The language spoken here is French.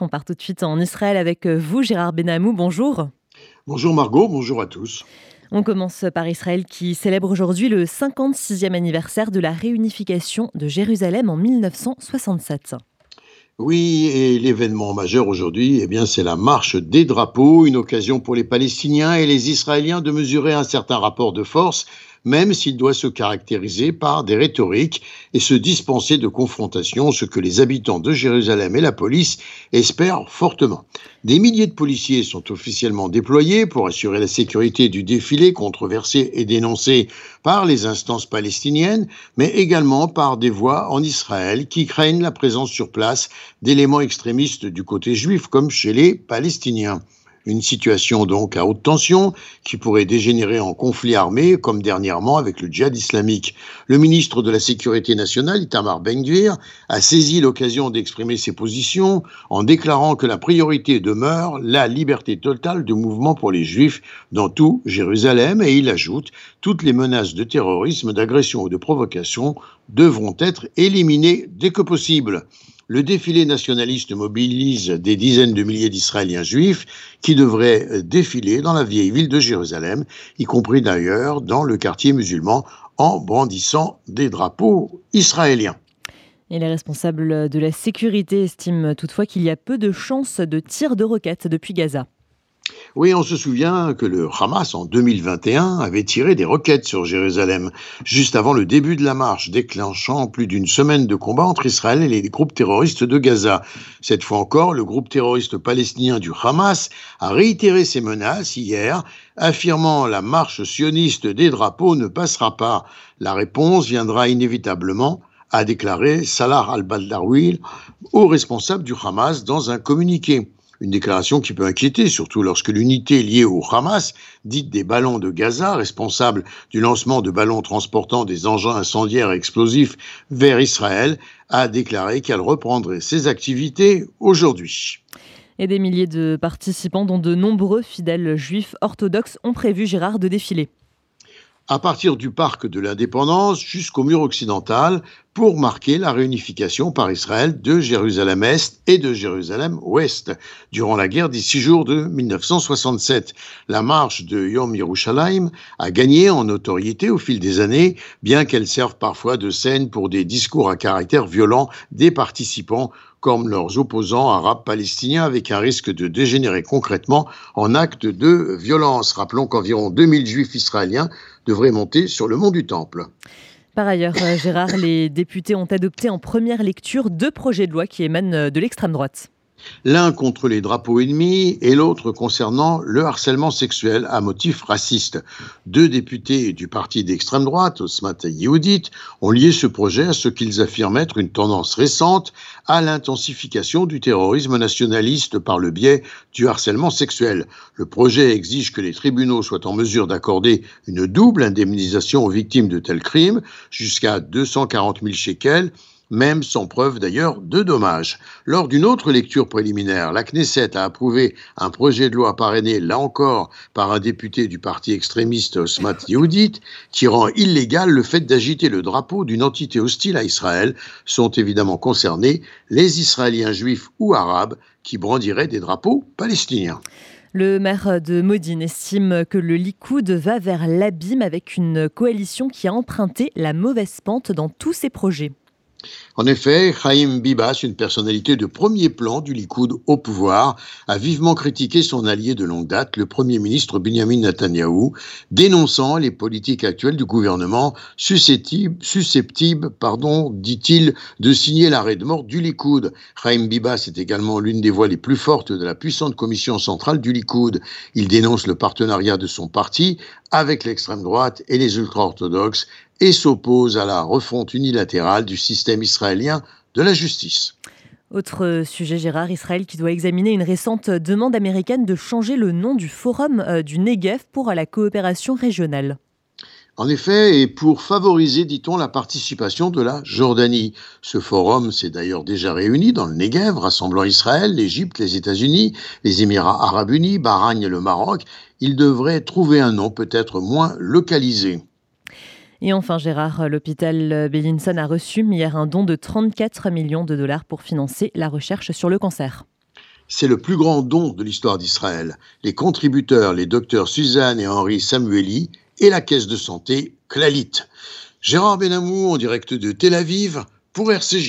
On part tout de suite en Israël avec euh, vous, Gérard Benamou. Bonjour. Bonjour Margot, bonjour à tous. On commence par Israël qui célèbre aujourd'hui le 56e anniversaire de la réunification de Jérusalem en 1967. Oui, et l'événement majeur aujourd'hui, eh bien, c'est la marche des drapeaux, une occasion pour les Palestiniens et les Israéliens de mesurer un certain rapport de force même s'il doit se caractériser par des rhétoriques et se dispenser de confrontation, ce que les habitants de Jérusalem et la police espèrent fortement. Des milliers de policiers sont officiellement déployés pour assurer la sécurité du défilé controversé et dénoncé par les instances palestiniennes, mais également par des voix en Israël qui craignent la présence sur place d'éléments extrémistes du côté juif comme chez les Palestiniens. Une situation donc à haute tension qui pourrait dégénérer en conflit armé, comme dernièrement avec le djihad islamique. Le ministre de la Sécurité nationale, Itamar Ben-Gvir, a saisi l'occasion d'exprimer ses positions en déclarant que la priorité demeure la liberté totale de mouvement pour les juifs dans tout Jérusalem et il ajoute toutes les menaces de terrorisme, d'agression ou de provocation devront être éliminées dès que possible le défilé nationaliste mobilise des dizaines de milliers d'Israéliens juifs qui devraient euh, défiler dans la vieille ville de Jérusalem, y compris d'ailleurs dans le quartier musulman, en brandissant des drapeaux israéliens. Et les responsables de la sécurité estiment toutefois qu'il y a peu de chances de tir de roquettes depuis Gaza. Oui, on se souvient que le Hamas, en 2021, avait tiré des roquettes sur Jérusalem, juste avant le début de la marche, déclenchant plus d'une semaine de combat entre Israël et les groupes terroristes de Gaza. Cette fois encore, le groupe terroriste palestinien du Hamas a réitéré ses menaces hier, affirmant la marche sioniste des drapeaux ne passera pas. La réponse viendra inévitablement a déclaré Salah al-Baldawi, haut responsable du Hamas, dans un communiqué. Une déclaration qui peut inquiéter, surtout lorsque l'unité liée au Hamas, dite des ballons de Gaza, responsable du lancement de ballons transportant des engins incendiaires et explosifs vers Israël, a déclaré qu'elle reprendrait ses activités aujourd'hui. Et des milliers de participants, dont de nombreux fidèles juifs orthodoxes, ont prévu Gérard de défiler à partir du parc de l'indépendance jusqu'au mur occidental pour marquer la réunification par Israël de Jérusalem-Est et de Jérusalem-Ouest durant la guerre des six jours de 1967. La marche de Yom Yerushalayim a gagné en notoriété au fil des années, bien qu'elle serve parfois de scène pour des discours à caractère violent des participants comme leurs opposants arabes palestiniens avec un risque de dégénérer concrètement en actes de violence. Rappelons qu'environ 2000 juifs israéliens devraient monter sur le mont du Temple. Par ailleurs, euh, Gérard, les députés ont adopté en première lecture deux projets de loi qui émanent euh, de l'extrême droite l'un contre les drapeaux ennemis et l'autre concernant le harcèlement sexuel à motif raciste. Deux députés du parti d'extrême droite, Osmat Yehoudit, ont lié ce projet à ce qu'ils affirment être une tendance récente à l'intensification du terrorisme nationaliste par le biais du harcèlement sexuel. Le projet exige que les tribunaux soient en mesure d'accorder une double indemnisation aux victimes de tels crimes, jusqu'à 240 000 shekels, même sans preuve d'ailleurs de dommages. Lors d'une autre lecture préliminaire, la Knesset a approuvé un projet de loi parrainé, là encore, par un député du parti extrémiste Osmat Yehudit, qui rend illégal le fait d'agiter le drapeau d'une entité hostile à Israël. Sont évidemment concernés les Israéliens juifs ou arabes qui brandiraient des drapeaux palestiniens. Le maire de Modine estime que le Likoud va vers l'abîme avec une coalition qui a emprunté la mauvaise pente dans tous ses projets. En effet, Chaim Bibas, une personnalité de premier plan du Likoud au pouvoir, a vivement critiqué son allié de longue date, le Premier ministre Benjamin Netanyahou, dénonçant les politiques actuelles du gouvernement susceptibles, pardon, dit-il, de signer l'arrêt de mort du Likoud. Chaim Bibas est également l'une des voix les plus fortes de la puissante commission centrale du Likoud. Il dénonce le partenariat de son parti avec l'extrême droite et les ultra-orthodoxes et s'oppose à la refonte unilatérale du système israélien de la justice. Autre sujet, Gérard, Israël qui doit examiner une récente demande américaine de changer le nom du Forum euh, du Negev pour la coopération régionale. En effet, et pour favoriser, dit-on, la participation de la Jordanie. Ce forum s'est d'ailleurs déjà réuni dans le Negev, rassemblant Israël, l'Égypte, les États-Unis, les Émirats arabes unis, Bahreïn et le Maroc. Il devrait trouver un nom peut-être moins localisé. Et enfin, Gérard, l'hôpital Bellinson a reçu hier un don de 34 millions de dollars pour financer la recherche sur le cancer. C'est le plus grand don de l'histoire d'Israël. Les contributeurs, les docteurs Suzanne et Henri Samueli et la caisse de santé Clalit. Gérard Benamou en direct de Tel Aviv pour RCJ.